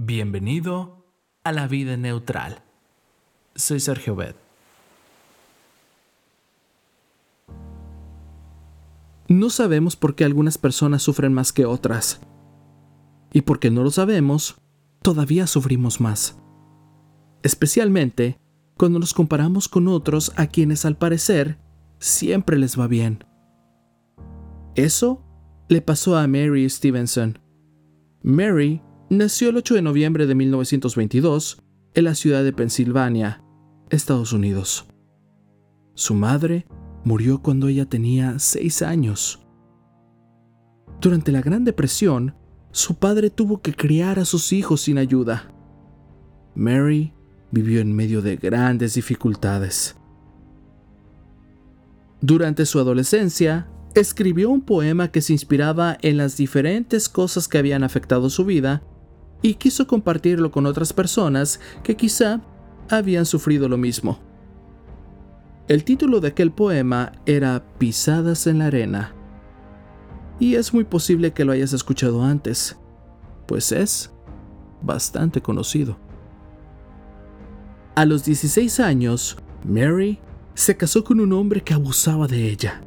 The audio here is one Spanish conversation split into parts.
Bienvenido a la vida neutral. Soy Sergio Bet. No sabemos por qué algunas personas sufren más que otras. Y porque no lo sabemos, todavía sufrimos más. Especialmente cuando nos comparamos con otros a quienes al parecer siempre les va bien. Eso le pasó a Mary Stevenson. Mary Nació el 8 de noviembre de 1922 en la ciudad de Pensilvania, Estados Unidos. Su madre murió cuando ella tenía seis años. Durante la Gran Depresión, su padre tuvo que criar a sus hijos sin ayuda. Mary vivió en medio de grandes dificultades. Durante su adolescencia, escribió un poema que se inspiraba en las diferentes cosas que habían afectado su vida y quiso compartirlo con otras personas que quizá habían sufrido lo mismo. El título de aquel poema era Pisadas en la arena. Y es muy posible que lo hayas escuchado antes, pues es bastante conocido. A los 16 años, Mary se casó con un hombre que abusaba de ella.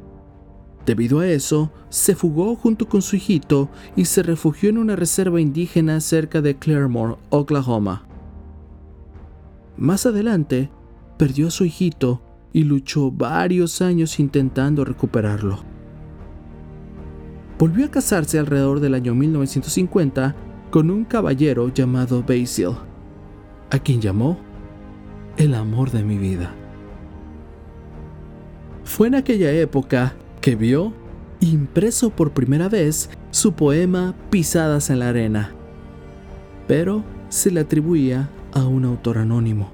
Debido a eso, se fugó junto con su hijito y se refugió en una reserva indígena cerca de Claremore, Oklahoma. Más adelante, perdió a su hijito y luchó varios años intentando recuperarlo. Volvió a casarse alrededor del año 1950 con un caballero llamado Basil, a quien llamó el amor de mi vida. Fue en aquella época que vio, impreso por primera vez, su poema Pisadas en la Arena, pero se le atribuía a un autor anónimo.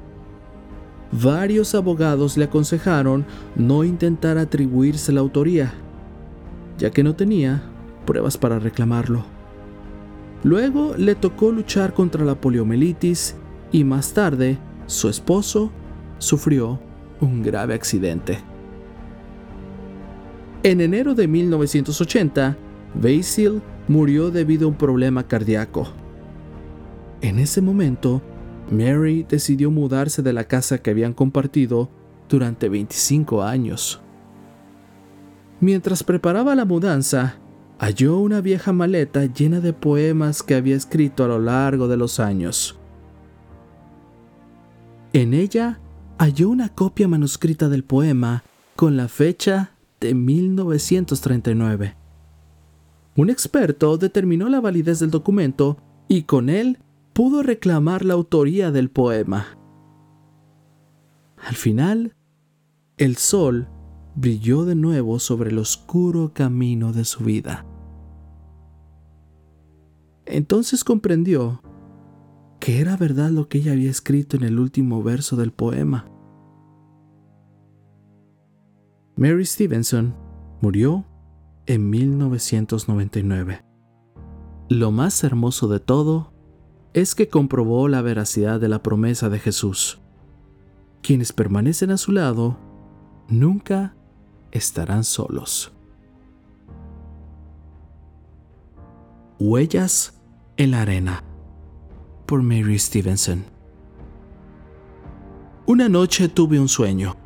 Varios abogados le aconsejaron no intentar atribuirse la autoría, ya que no tenía pruebas para reclamarlo. Luego le tocó luchar contra la poliomielitis y más tarde su esposo sufrió un grave accidente. En enero de 1980, Basil murió debido a un problema cardíaco. En ese momento, Mary decidió mudarse de la casa que habían compartido durante 25 años. Mientras preparaba la mudanza, halló una vieja maleta llena de poemas que había escrito a lo largo de los años. En ella halló una copia manuscrita del poema con la fecha de 1939. Un experto determinó la validez del documento y con él pudo reclamar la autoría del poema. Al final, el sol brilló de nuevo sobre el oscuro camino de su vida. Entonces comprendió que era verdad lo que ella había escrito en el último verso del poema. Mary Stevenson murió en 1999. Lo más hermoso de todo es que comprobó la veracidad de la promesa de Jesús. Quienes permanecen a su lado nunca estarán solos. Huellas en la arena por Mary Stevenson. Una noche tuve un sueño.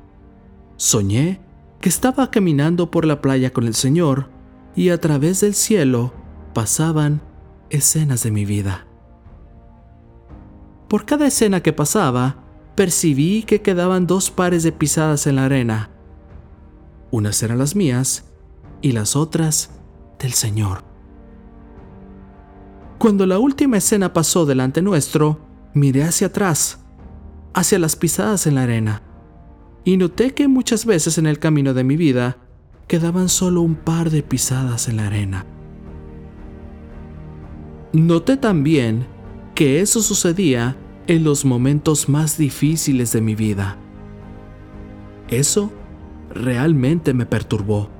Soñé que estaba caminando por la playa con el Señor y a través del cielo pasaban escenas de mi vida. Por cada escena que pasaba, percibí que quedaban dos pares de pisadas en la arena. Unas eran las mías y las otras del Señor. Cuando la última escena pasó delante nuestro, miré hacia atrás, hacia las pisadas en la arena y noté que muchas veces en el camino de mi vida quedaban solo un par de pisadas en la arena. Noté también que eso sucedía en los momentos más difíciles de mi vida. Eso realmente me perturbó.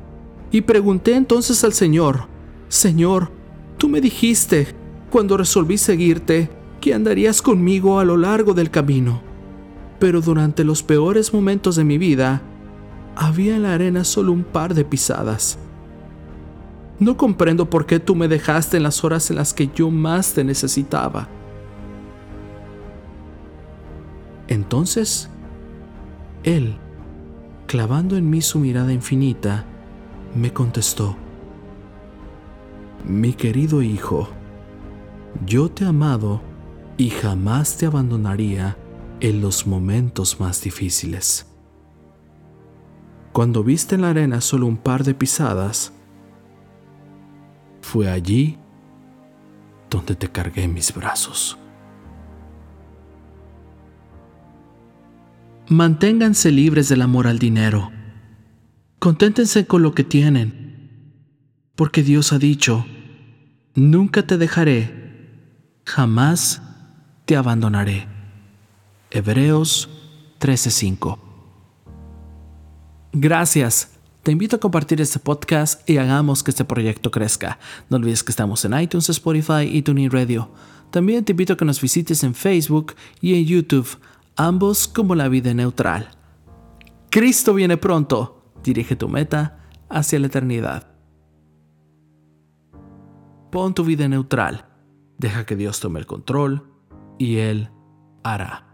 Y pregunté entonces al Señor, Señor, tú me dijiste, cuando resolví seguirte, que andarías conmigo a lo largo del camino pero durante los peores momentos de mi vida, había en la arena solo un par de pisadas. No comprendo por qué tú me dejaste en las horas en las que yo más te necesitaba. Entonces, Él, clavando en mí su mirada infinita, me contestó, Mi querido hijo, yo te he amado y jamás te abandonaría en los momentos más difíciles. Cuando viste en la arena solo un par de pisadas, fue allí donde te cargué en mis brazos. Manténganse libres del amor al dinero. Conténtense con lo que tienen, porque Dios ha dicho, nunca te dejaré, jamás te abandonaré. Hebreos 13:5 Gracias. Te invito a compartir este podcast y hagamos que este proyecto crezca. No olvides que estamos en iTunes, Spotify y TuneIn Radio. También te invito a que nos visites en Facebook y en YouTube, ambos como la vida neutral. Cristo viene pronto. Dirige tu meta hacia la eternidad. Pon tu vida neutral. Deja que Dios tome el control y Él hará.